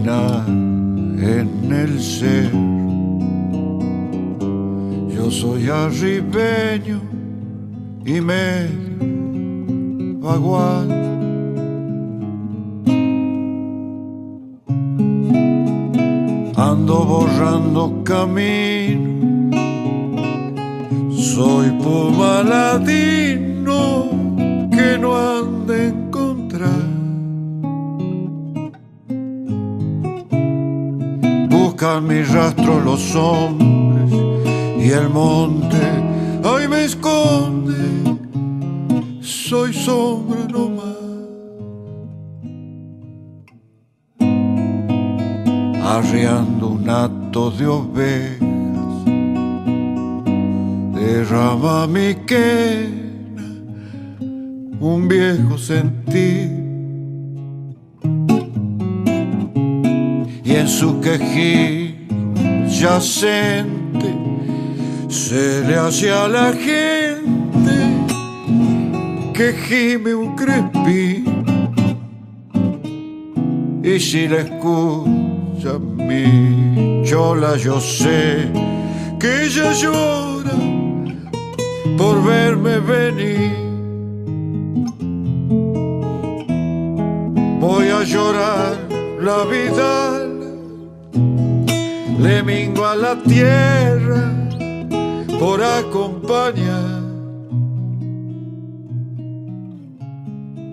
por Arriando un hato de ovejas, derrama mi quena, un viejo sentir. Y en su quejín yacente se le hace a la gente que gime un crespín. Y si la escucha mi chola, yo sé que ella llora por verme venir. Voy a llorar la vida, le mingo a la tierra por acompañar.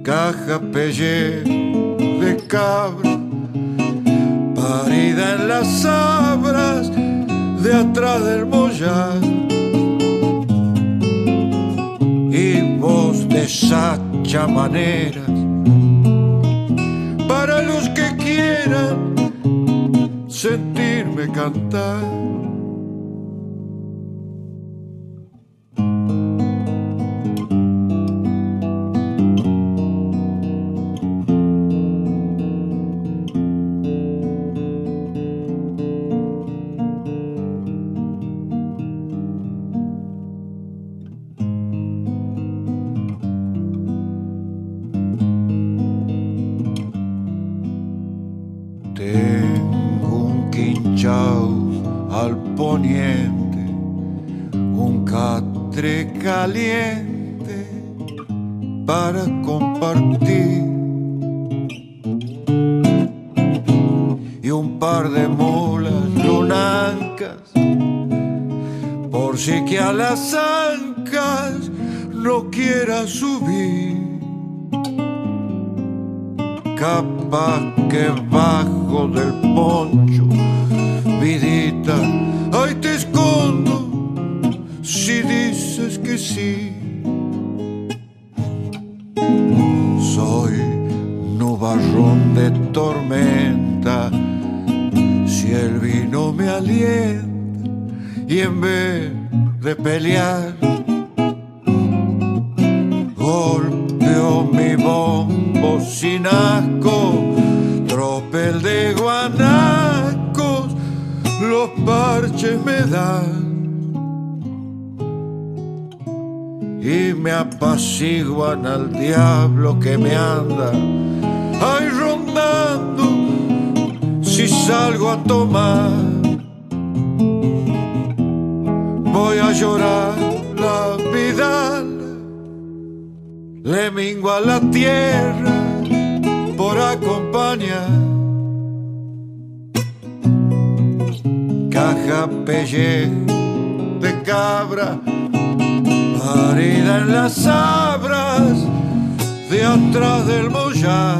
Caja pelle de cabra, parida en las sabras de atrás del mollar. Y voz de sacha maneras para los que quieran sentirme cantar. Al poniente, un catre caliente para compartir y un par de mulas lunancas por si que a las ancas no quiera subir. Capaz que bajo del poncho, vidita, ahí te escondo si dices que sí. Soy nubarrón de tormenta, si el vino me alienta y en vez de pelear, golpeo mi bombo sin asco, los parches me dan y me apaciguan al diablo que me anda ahí rondando si salgo a tomar. Voy a llorar la vida le mingo a la tierra por acompañar. Caja de cabra, parida en las sabras de atrás del mollar.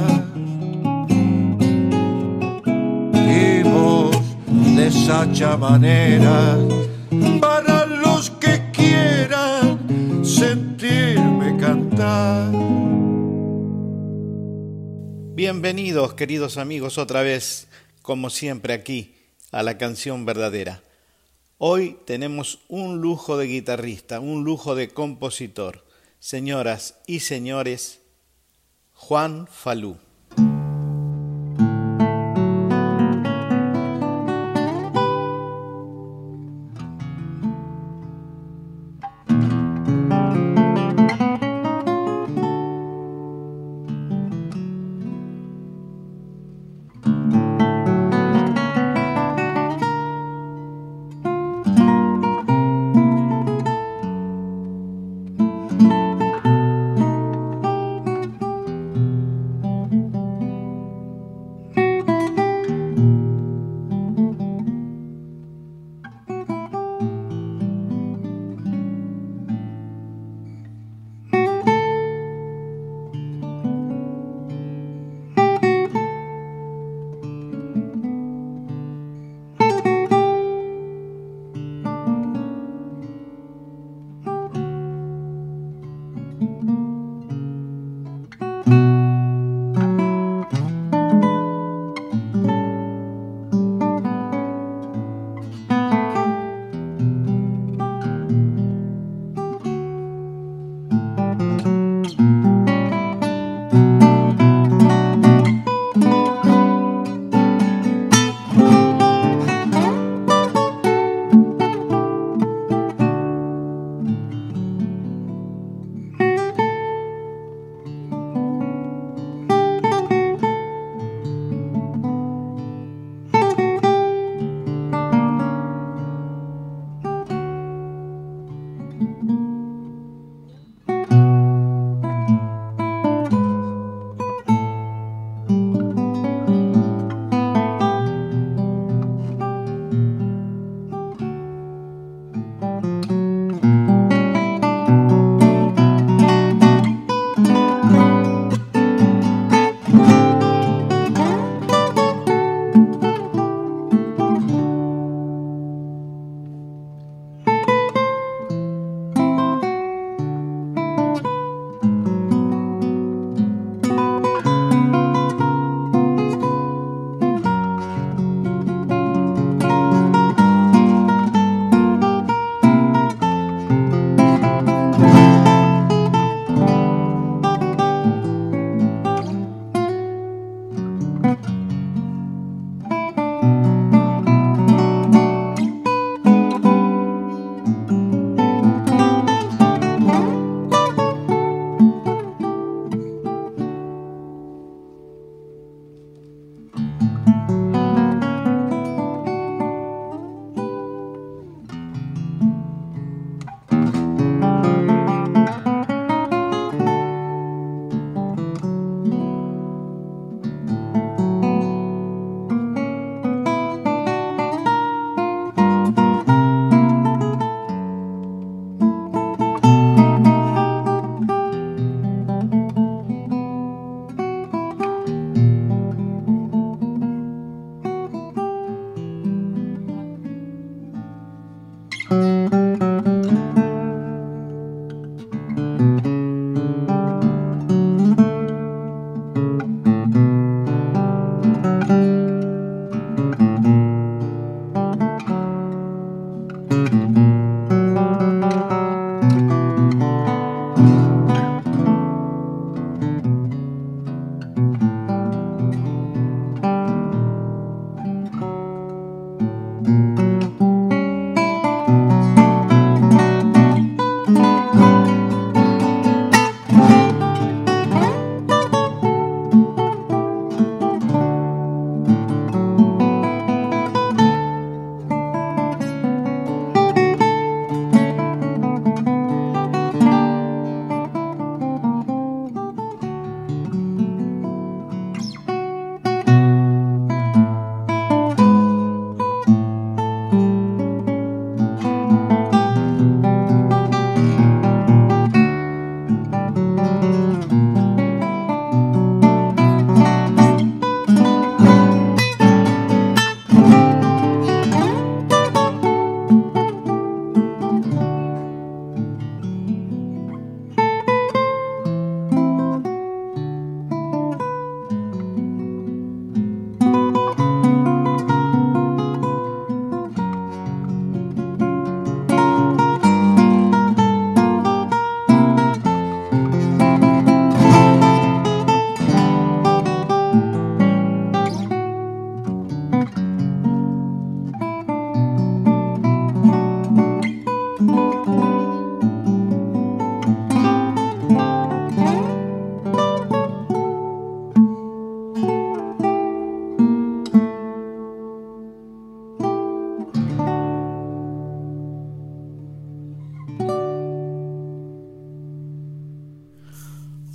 Y voz de sacha manera para los que quieran sentirme cantar. Bienvenidos, queridos amigos, otra vez, como siempre, aquí a la canción verdadera. Hoy tenemos un lujo de guitarrista, un lujo de compositor. Señoras y señores, Juan Falú.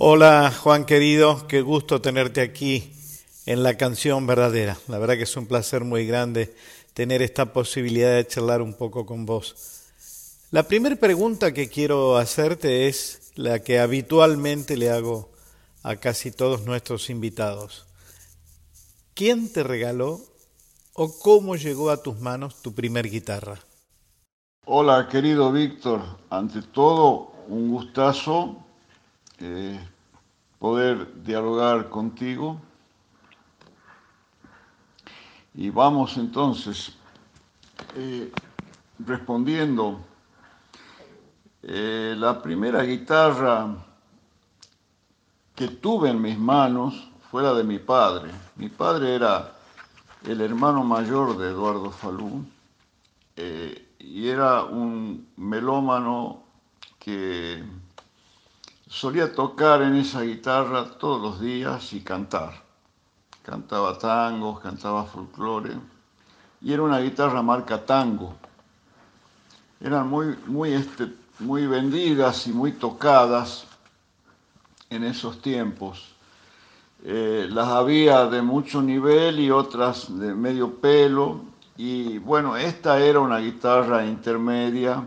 Hola Juan querido, qué gusto tenerte aquí en la canción verdadera. La verdad que es un placer muy grande tener esta posibilidad de charlar un poco con vos. La primera pregunta que quiero hacerte es la que habitualmente le hago a casi todos nuestros invitados. ¿Quién te regaló o cómo llegó a tus manos tu primer guitarra? Hola querido Víctor, ante todo un gustazo. Eh, poder dialogar contigo. Y vamos entonces eh, respondiendo. Eh, la primera guitarra que tuve en mis manos fue la de mi padre. Mi padre era el hermano mayor de Eduardo Falú eh, y era un melómano que solía tocar en esa guitarra todos los días y cantar. Cantaba tangos, cantaba folclore y era una guitarra marca tango. Eran muy, muy, este, muy vendidas y muy tocadas en esos tiempos. Eh, las había de mucho nivel y otras de medio pelo. Y bueno, esta era una guitarra intermedia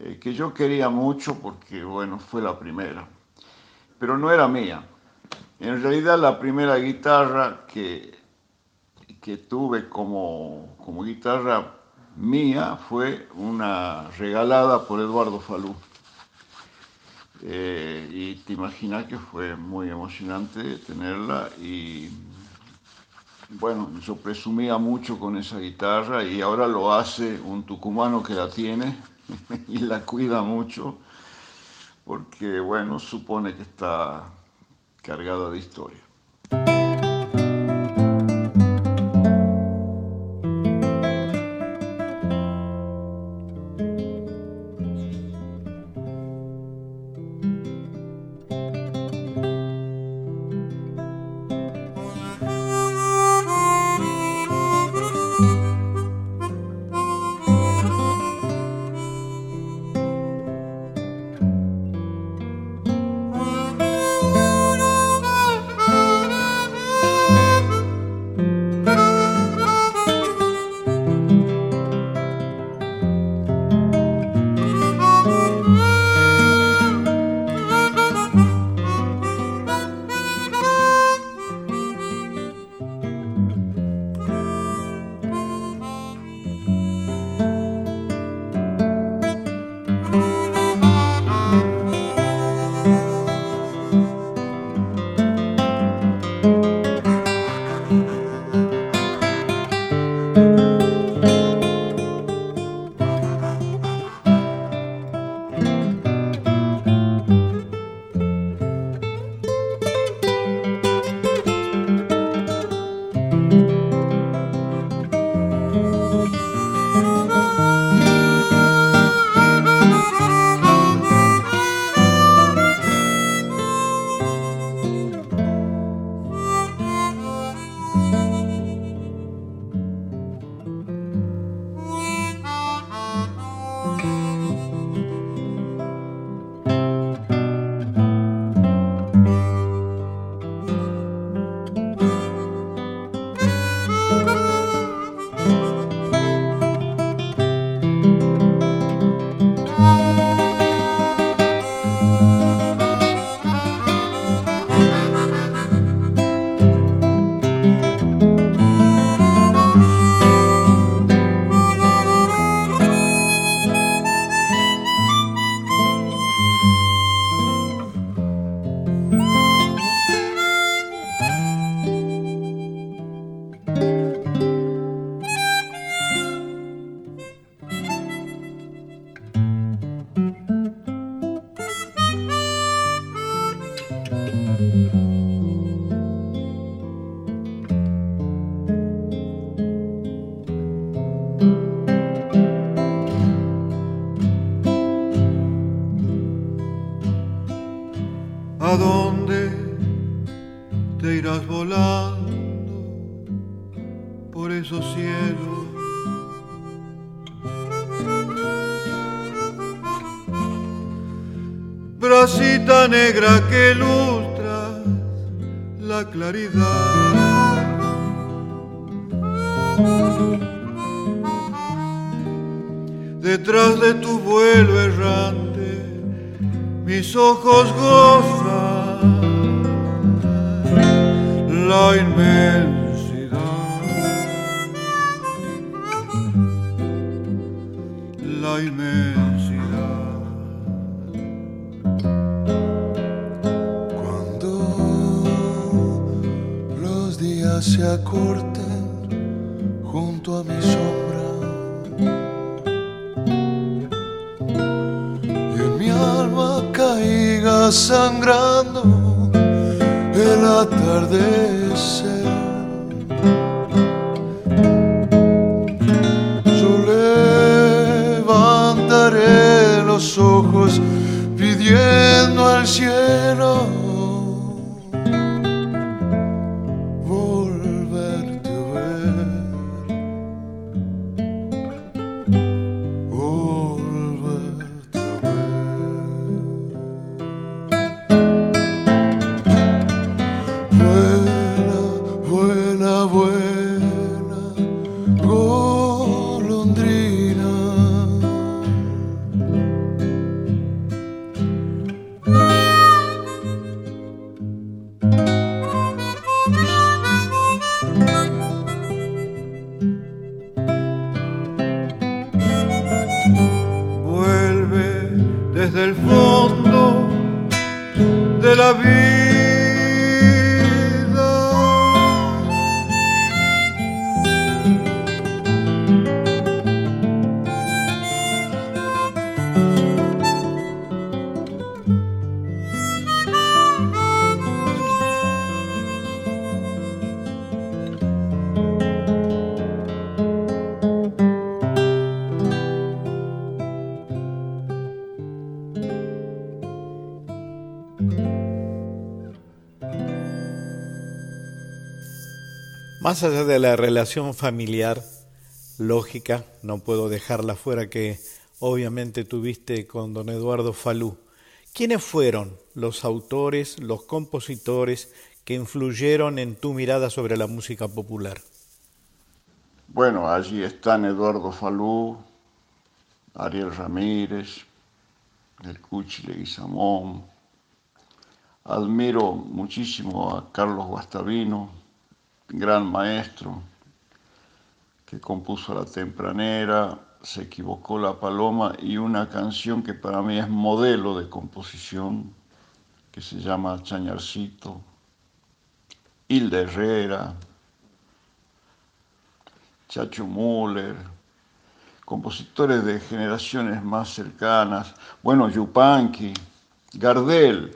eh, que yo quería mucho porque, bueno, fue la primera, pero no era mía. En realidad la primera guitarra que, que tuve como, como guitarra mía fue una regalada por Eduardo Falú. Eh, y te imaginas que fue muy emocionante tenerla y bueno, yo presumía mucho con esa guitarra y ahora lo hace un tucumano que la tiene y la cuida mucho porque, bueno, supone que está cargada de historia. Negra que ilustra la claridad. Detrás de tu vuelo errante, mis ojos Más allá de la relación familiar, lógica, no puedo dejarla fuera que obviamente tuviste con don Eduardo Falú. ¿Quiénes fueron los autores, los compositores que influyeron en tu mirada sobre la música popular? Bueno, allí están Eduardo Falú, Ariel Ramírez, el Cuchi Leguizamón. Admiro muchísimo a Carlos Guastavino, gran maestro que compuso La Tempranera, Se equivocó la paloma y una canción que para mí es modelo de composición, que se llama Chañarcito, Hilda Herrera, Chacho Müller, compositores de generaciones más cercanas, bueno, Yupanqui, Gardel,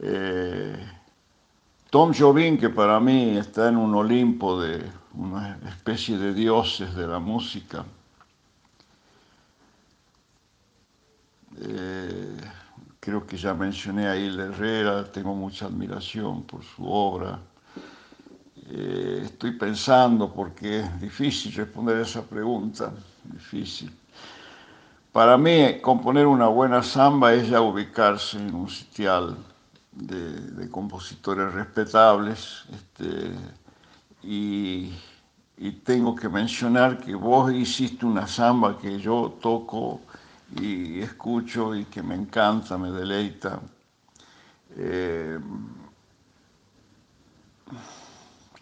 eh, Tom Jobim, que para mí está en un Olimpo de una especie de dioses de la música. Eh, creo que ya mencioné a Hilda Herrera, tengo mucha admiración por su obra. Eh, estoy pensando porque es difícil responder esa pregunta, difícil. Para mí, componer una buena samba es ya ubicarse en un sitial de, compositores respetables. Este, y, tengo que mencionar que vos hiciste una samba que yo toco y escucho y que me encanta, me deleita. Eh,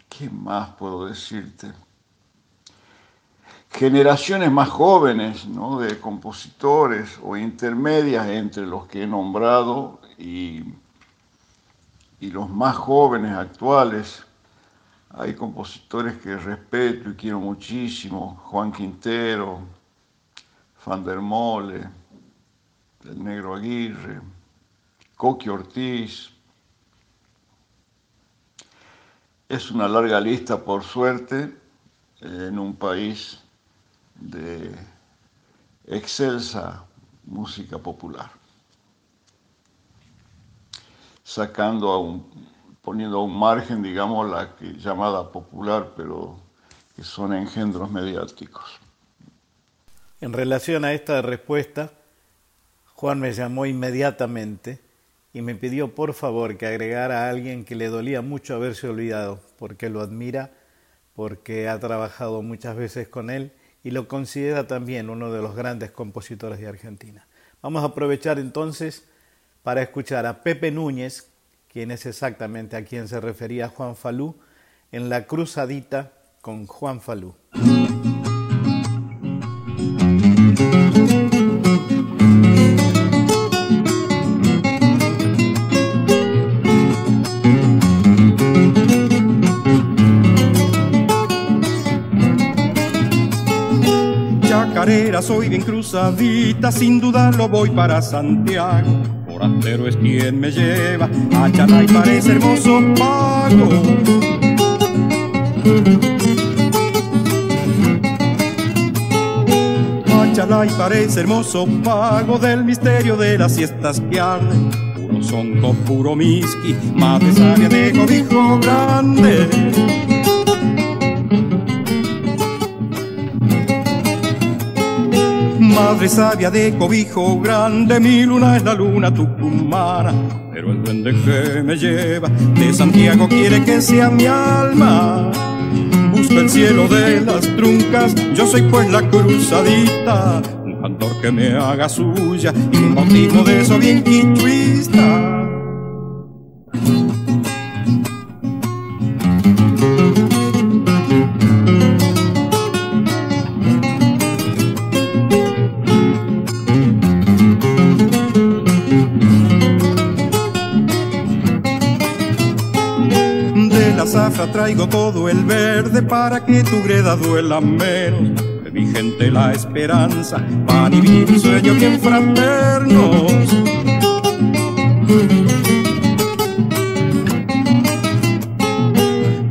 ¿Qué más puedo decirte? Generaciones más jóvenes ¿no? de compositores o intermedias entre los que he nombrado y y los más jóvenes actuales, hay compositores que respeto y quiero muchísimo, Juan Quintero, Van der Mole, el Negro Aguirre, Coqui Ortiz. Es una larga lista, por suerte, en un país de excelsa música popular, sacando a un, poniendo a un margen, digamos, la que, llamada popular, pero que son engendros mediáticos. En relación a esta respuesta, Juan me llamó inmediatamente y me pidió por favor que agregara a alguien que le dolía mucho haberse olvidado, porque lo admira, porque ha trabajado muchas veces con él y lo considera también uno de los grandes compositores de Argentina. Vamos a aprovechar entonces para escuchar a Pepe Núñez, quien es exactamente a quien se refería Juan Falú, en la cruzadita con Juan Falú. soy bien cruzadita, sin dudarlo voy para Santiago. Forastero es quien me lleva, a Chalay parece hermoso pago. Chalay parece hermoso pago del misterio de las siestas que arden. Puro sonco, puro miski, mate sabia de cobijo grande. Madre sabia de cobijo grande, mi luna es la luna tucumana. Pero el duende que me lleva de Santiago quiere que sea mi alma. Busco el cielo de las truncas, yo soy pues la cruzadita. Un cantor que me haga suya y un bautismo de eso bien quichuista. Todo el verde para que tu greda duela menos. De mi gente la esperanza, pan y vino y sueño bien fraternos.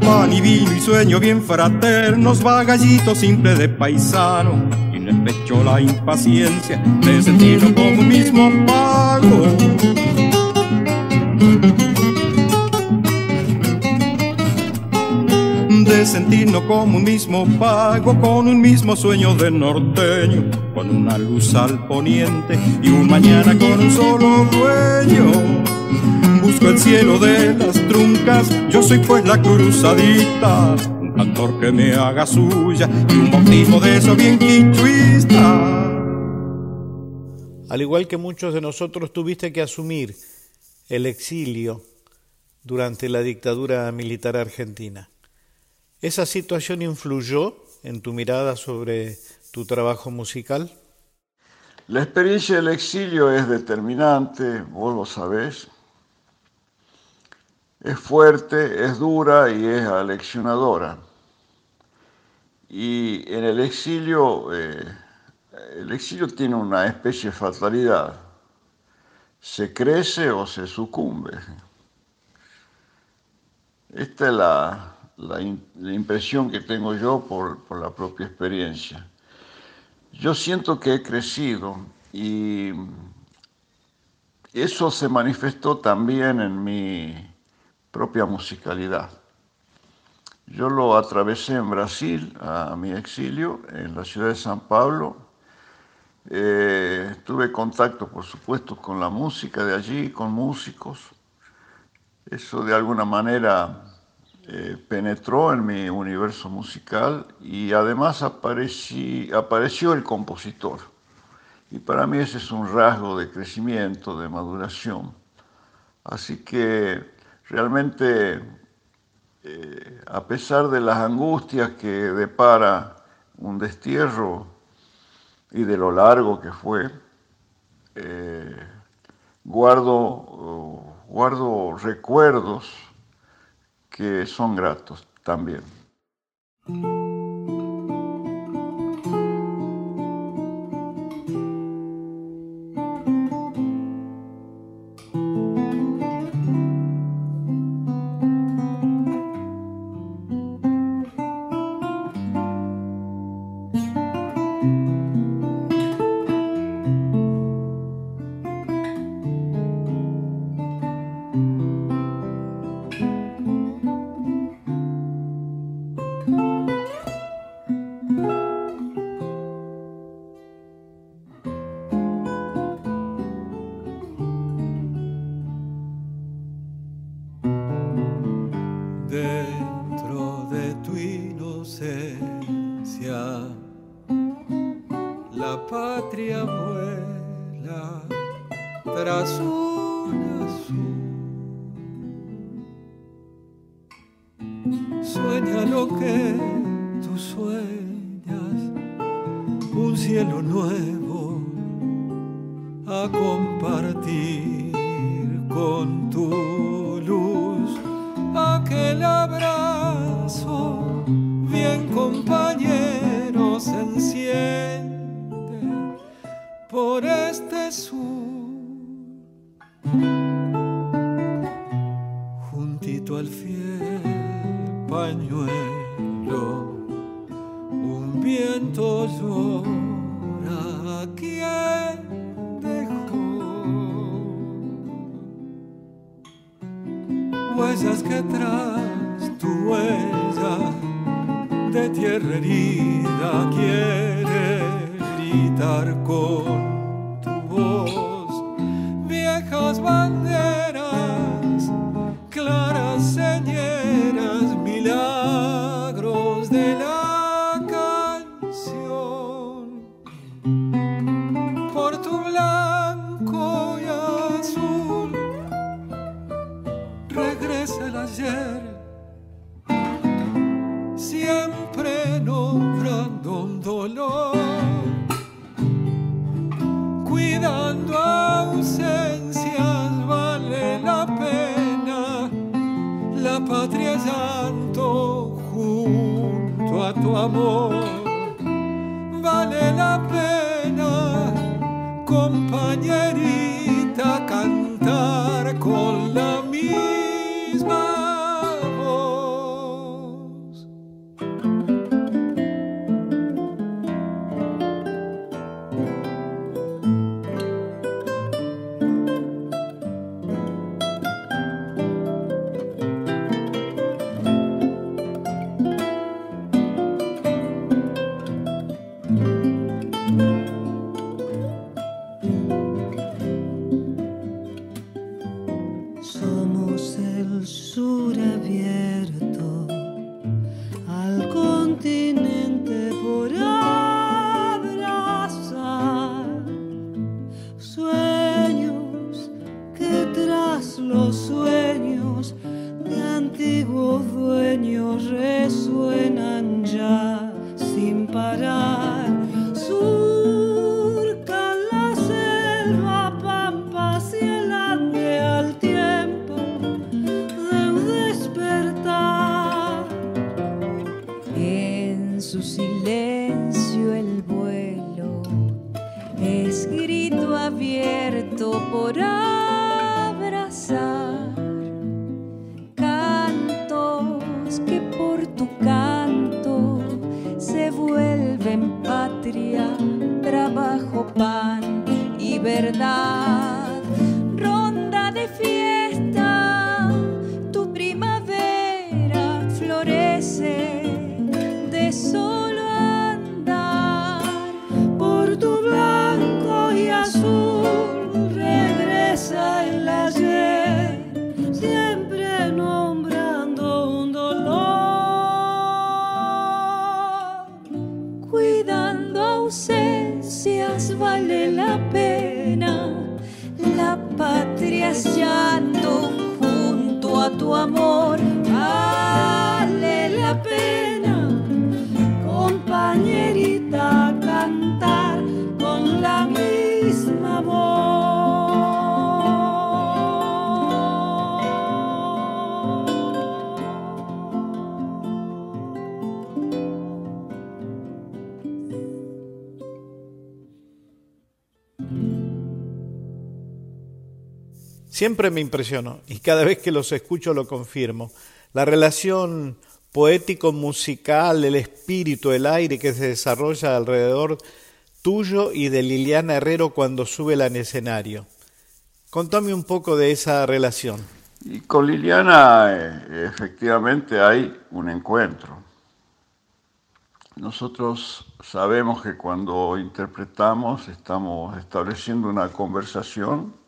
Pan y vino y sueño bien fraternos, va gallito simple de paisano. Y en el pecho la impaciencia de sentirlo como mismo pago de como un mismo pago, con un mismo sueño de norteño, con una luz al poniente y un mañana con un solo dueño. Busco el cielo de las truncas, yo soy pues la cruzadita, un cantor que me haga suya y un bautismo de eso bien quichuista. Al igual que muchos de nosotros tuviste que asumir el exilio durante la dictadura militar argentina. ¿Esa situación influyó en tu mirada sobre tu trabajo musical? La experiencia del exilio es determinante, vos lo sabés. Es fuerte, es dura y es aleccionadora. Y en el exilio, eh, el exilio tiene una especie de fatalidad. Se crece o se sucumbe. Esta es la, la, impresión que tengo yo por, la propia experiencia. Yo siento que he crecido y eso se manifestó también en mi propia musicalidad. Yo lo atravesé en Brasil, a mi exilio, en la ciudad de San Pablo. Eh, tuve contacto, por supuesto, con la música de allí, con músicos. Eso de alguna manera eh, penetró en mi universo musical y además apareció el compositor. Y para mí ese es un rasgo de crecimiento, de maduración. Así que realmente, eh, a pesar de las angustias que depara un destierro y de lo largo que fue, eh, guardo, guardo recuerdos que son gratos también. huellas que tras tu huella de tierra herida quiere gritar con de antiguos dueños resuenan ya sin parar. verdad. Siempre me impresionó y cada vez que los escucho lo confirmo. La relación poético-musical, el espíritu, el aire que se desarrolla alrededor tuyo y de Liliana Herrero cuando sube al escenario. Contame un poco de esa relación. Y con Liliana eh, efectivamente hay un encuentro. Nosotros sabemos que cuando interpretamos estamos estableciendo una conversación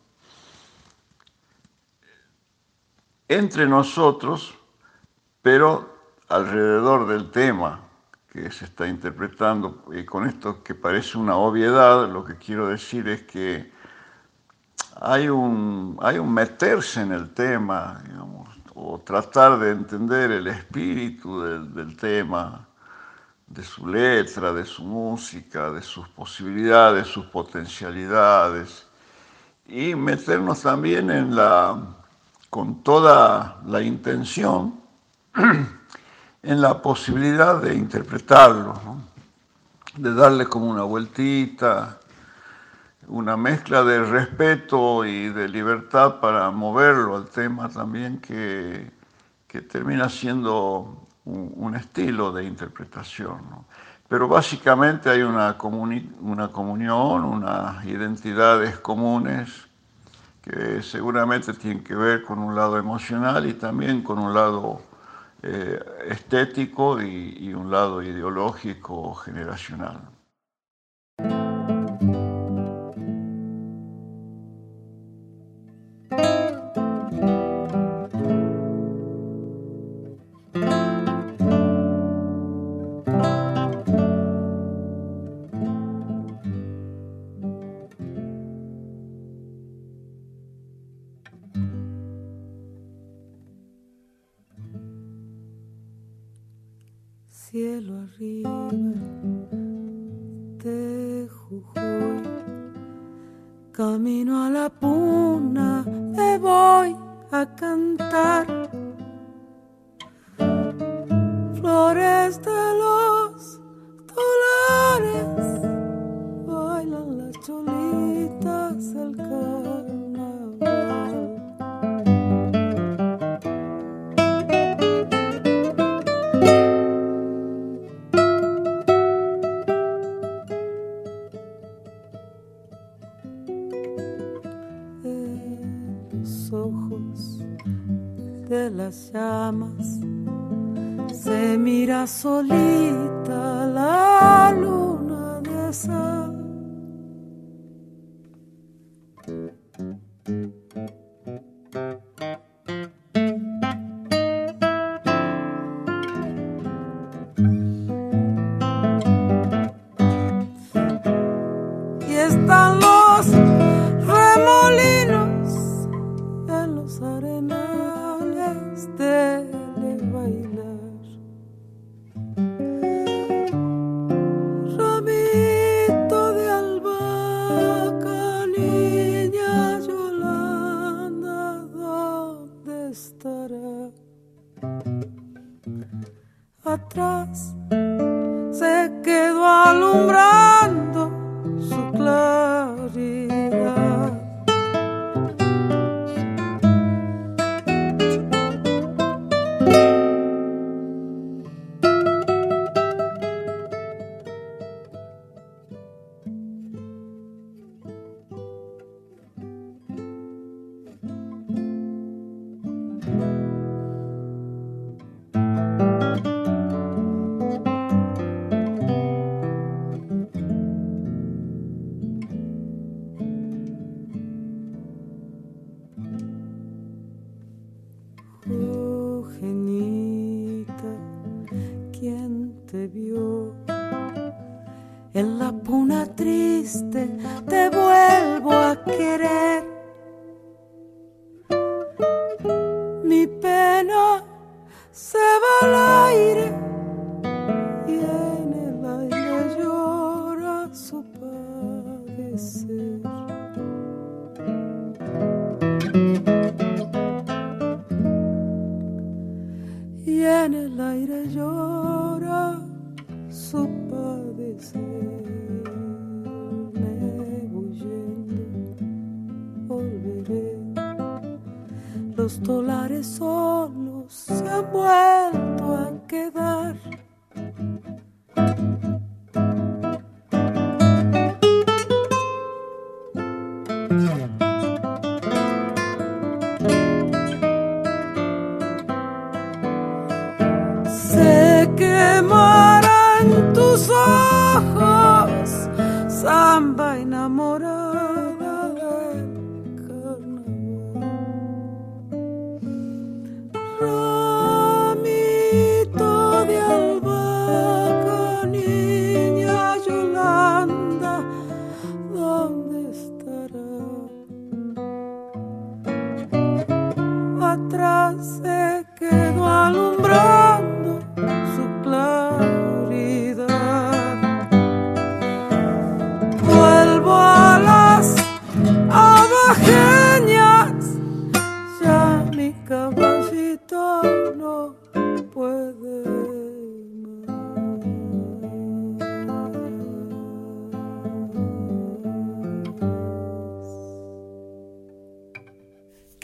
entre nosotros, pero alrededor del tema que se está interpretando. Y con esto que parece una obviedad, lo que quiero decir es que hay un, hay un meterse en el tema, digamos, o tratar de entender el espíritu del, del tema, de su letra, de su música, de sus posibilidades, sus potencialidades, y meternos también en la con toda la intención en la posibilidad de interpretarlo, de darle como una vueltita, una mezcla de respeto y de libertad para moverlo al tema también que, que termina siendo un, un, estilo de interpretación. ¿no? Pero básicamente hay una, una comunión, unas identidades comunes que seguramente tienen que ver con un lado emocional y también con un lado eh, estético y, y un lado ideológico generacional. Cielo arriba de Jujuy. Camino a la puna, me voy a cantar.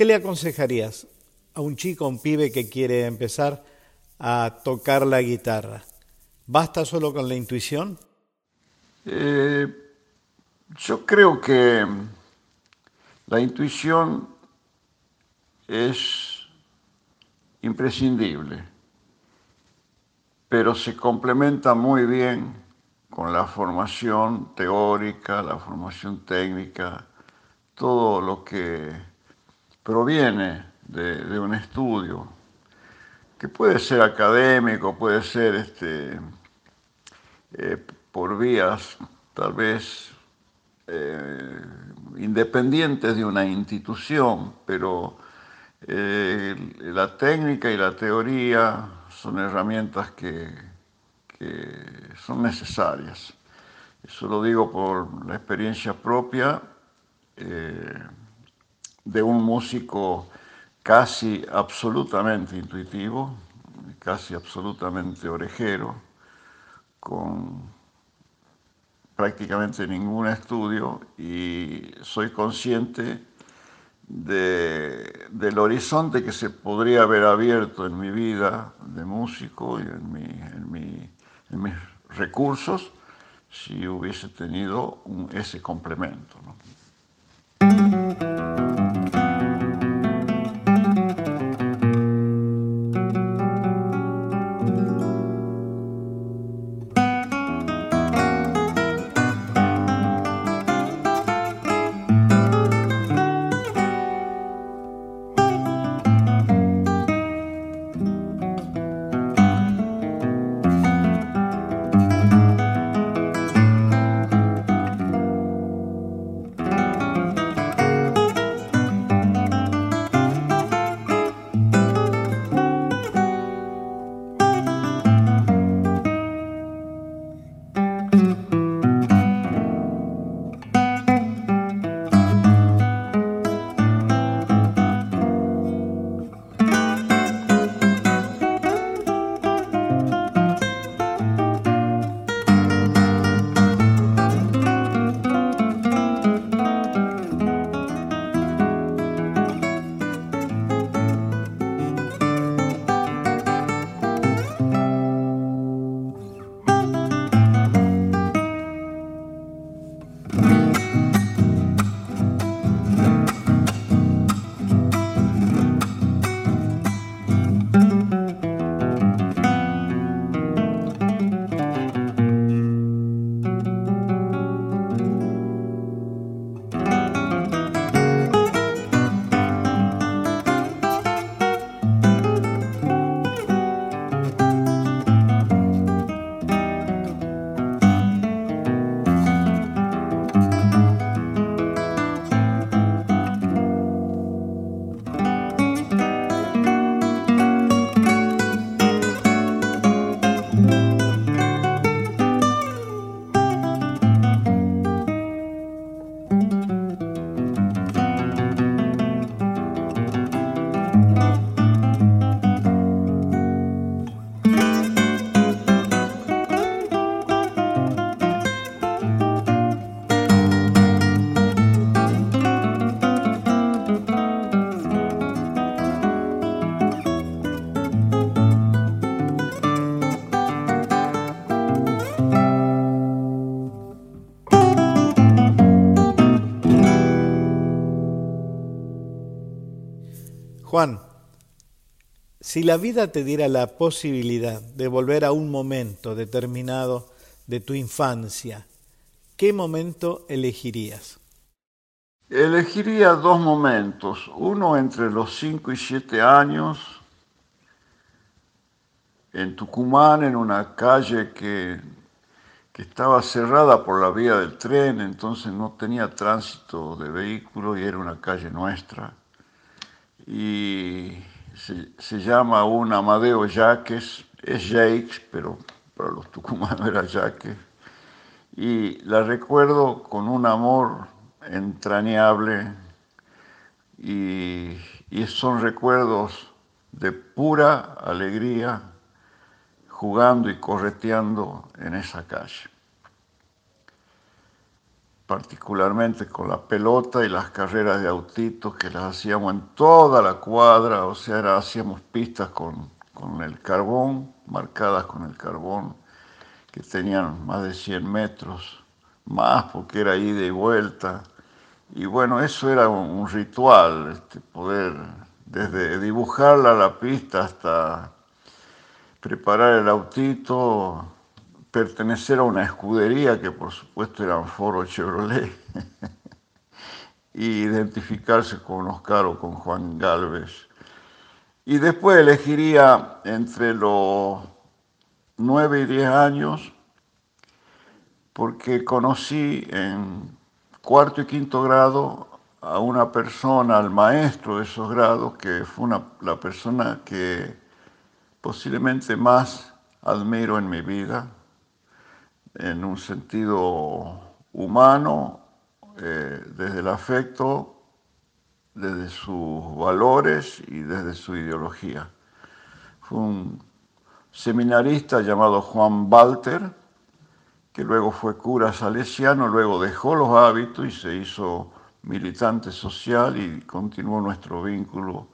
Le aconsejarías a un chico, un pibe que quiere empezar a tocar la guitarra? ¿Basta solo con la intuición? Eh, yo creo que la intuición es imprescindible, pero se complementa muy bien con la formación teórica, la formación técnica, todo lo que proviene de, un estudio, que puede ser académico, puede ser este, eh, por vías tal vez eh, independientes de una institución, pero eh, la técnica y la teoría son herramientas que, que son necesarias. Eso lo digo por la experiencia propia de un músico casi absolutamente intuitivo, casi absolutamente orejero, con prácticamente ningún estudio y soy consciente del horizonte que se podría haber abierto en mi vida de músico y en, mis recursos si hubiese tenido ese complemento. Si la vida te diera la posibilidad de volver a un momento determinado de tu infancia, ¿qué momento elegirías? Elegiría dos momentos, uno entre los 5 y 7 años, en Tucumán, en una calle que, que, estaba cerrada por la vía del tren, entonces no tenía tránsito de vehículos y era una calle nuestra y se, llama un Amadeo Yaques, es Jacques, pero para los tucumanos era Yaques, y la recuerdo con un amor entrañable y, y son recuerdos de pura alegría jugando y correteando en esa calle particularmente con la pelota y las carreras de autitos que las hacíamos en toda la cuadra, o sea, hacíamos pistas con, el carbón, marcadas con el carbón, que tenían más de 100 metros, más porque era ida y vuelta. Y bueno, eso era un, ritual, este, poder desde dibujarla la pista hasta preparar el autito, pertenecer a una escudería que por supuesto era Foro Chevrolet y identificarse con Oscar o con Juan Galvez. Y después elegiría entre los nueve y diez años porque conocí en cuarto y quinto grado a una persona, al maestro de esos grados, que fue la persona que posiblemente más admiro en mi vida, en un sentido humano, eh, desde el afecto, desde sus valores y desde su ideología. Fue un seminarista llamado Juan Walter, que luego fue cura salesiano, luego dejó los hábitos y se hizo militante social y continuó nuestro vínculo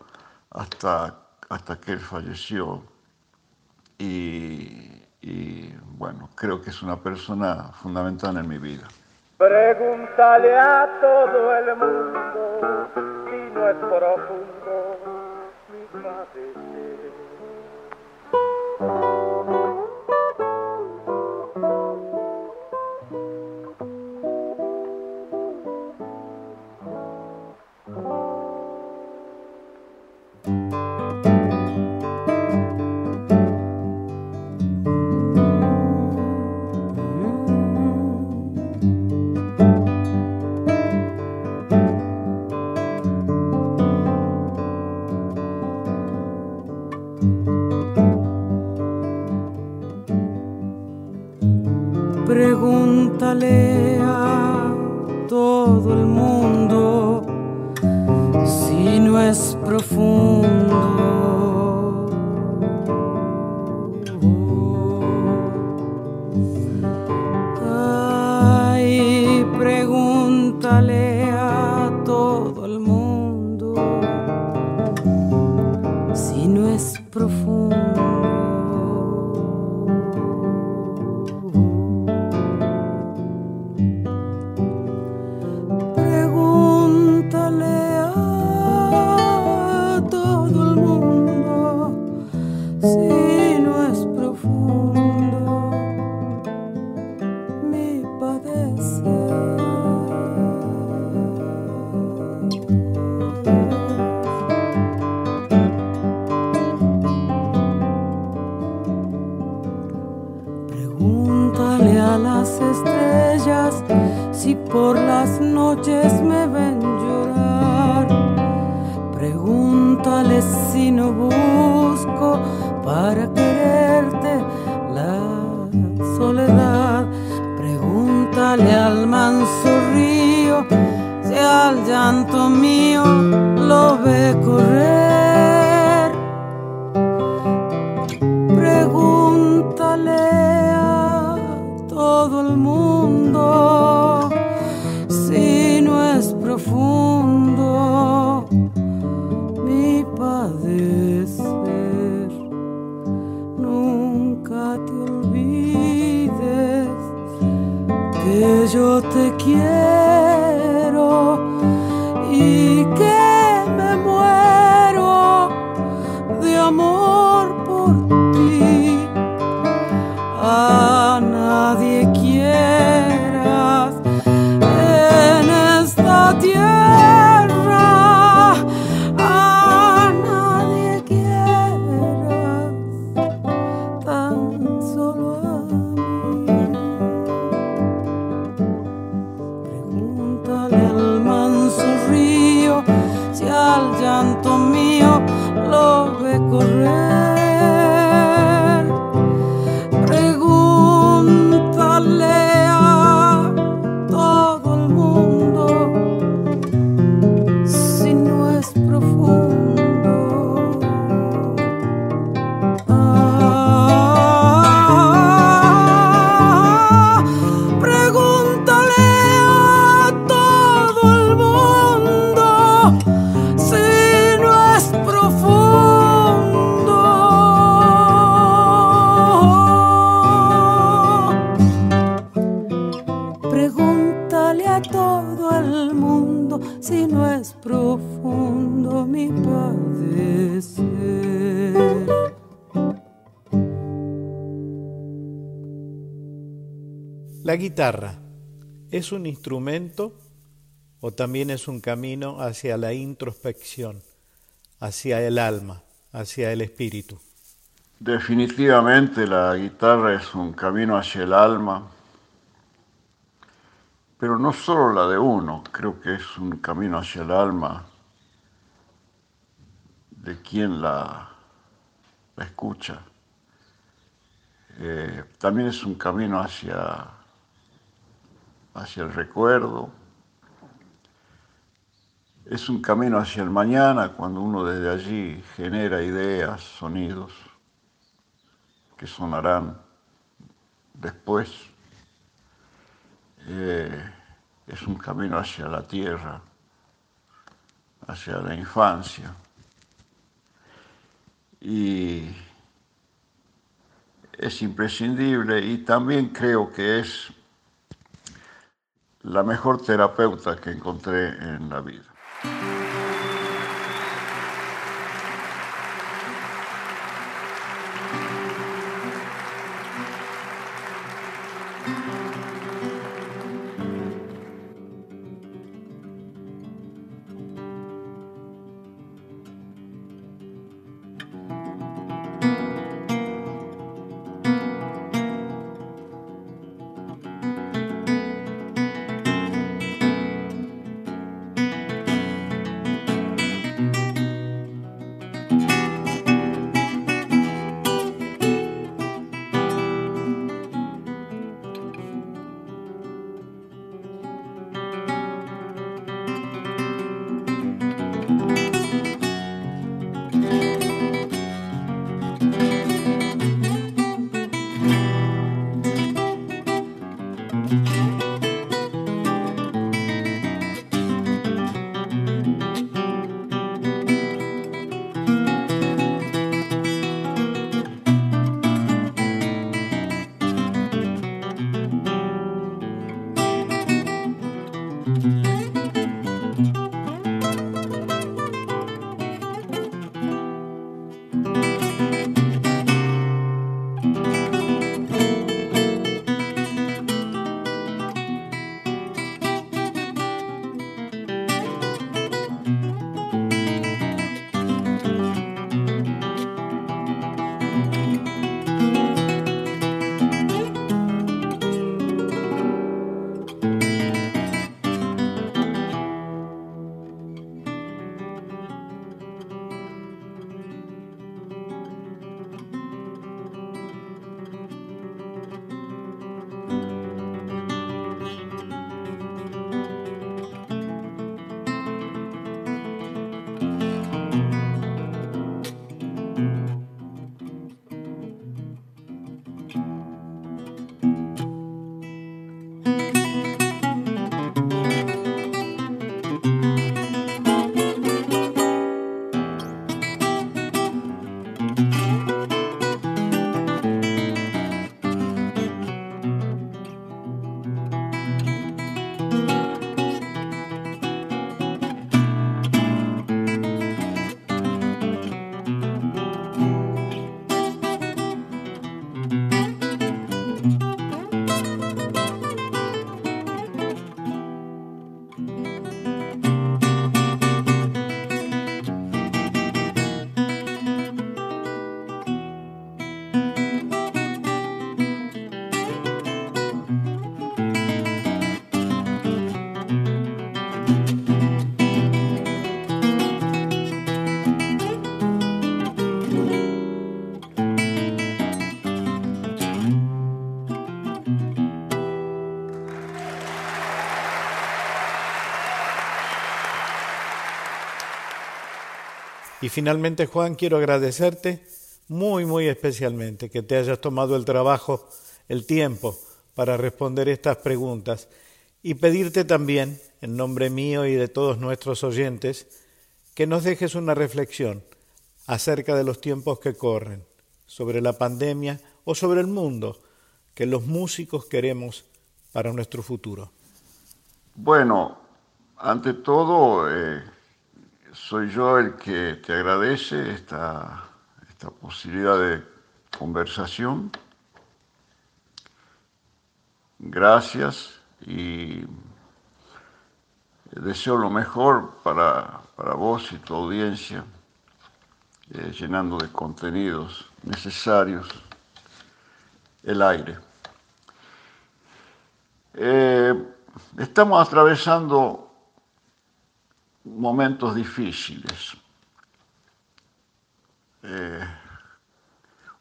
hasta, hasta que él falleció. Y y bueno, creo que es una persona fundamental en mi vida. Pregúntale a todo el mundo si no es profundo mi padecer. Al llanto mío lo ve ¿La guitarra es un instrumento o también es un camino hacia la introspección, hacia el alma, hacia el espíritu? Definitivamente la guitarra es un camino hacia el alma, pero no solo la de uno, creo que es un camino hacia el alma de quien la, escucha. Eh, también es un camino hacia hacia el recuerdo. Es un camino hacia el mañana cuando uno desde allí genera ideas, sonidos que sonarán después. Eh, es un camino hacia la tierra, hacia la infancia. Y es imprescindible y también creo que es la mejor terapeuta que encontré en la vida. Y finalmente, Juan, quiero agradecerte muy, muy especialmente que te hayas tomado el trabajo, el tiempo para responder estas preguntas y pedirte también, en nombre mío y de todos nuestros oyentes, que nos dejes una reflexión acerca de los tiempos que corren, sobre la pandemia o sobre el mundo que los músicos queremos para nuestro futuro. Bueno, ante todo, eh, soy yo el que te agradece esta, esta posibilidad de conversación. Gracias y deseo lo mejor para, para vos y tu audiencia, eh, llenando de contenidos necesarios el aire. Eh, estamos atravesando momentos difíciles. Eh,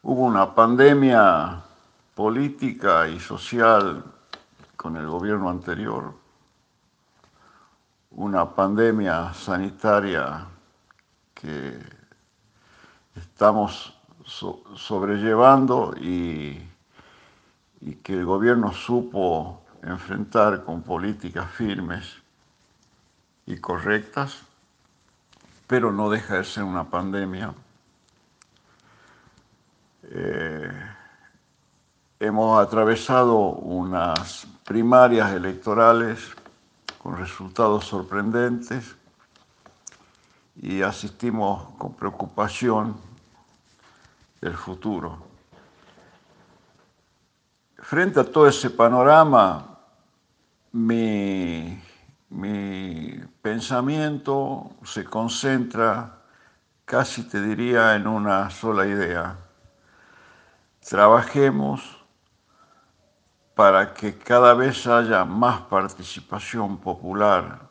hubo una pandemia política y social con el gobierno anterior, una pandemia sanitaria que estamos sobrellevando y, y que el gobierno supo enfrentar con políticas firmes y correctas, pero no deja de ser una pandemia. Eh, hemos atravesado unas primarias electorales con resultados sorprendentes y asistimos con preocupación del futuro. Frente a todo ese panorama, mi mi pensamiento se concentra, casi te diría, en una sola idea. Trabajemos para que cada vez haya más participación popular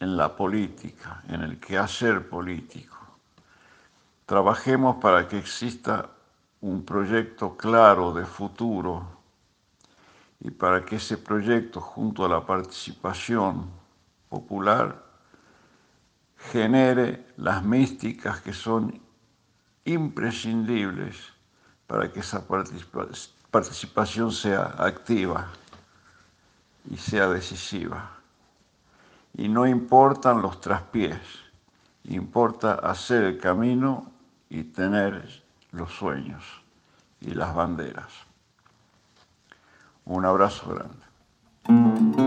en la política, en el quehacer político. Trabajemos para que exista un proyecto claro de futuro y para que ese proyecto, junto a la participación popular, genere las místicas que son imprescindibles para que esa participación sea activa y sea decisiva. Y no importan los traspiés, importa hacer el camino y tener los sueños y las banderas. Un abrazo grande.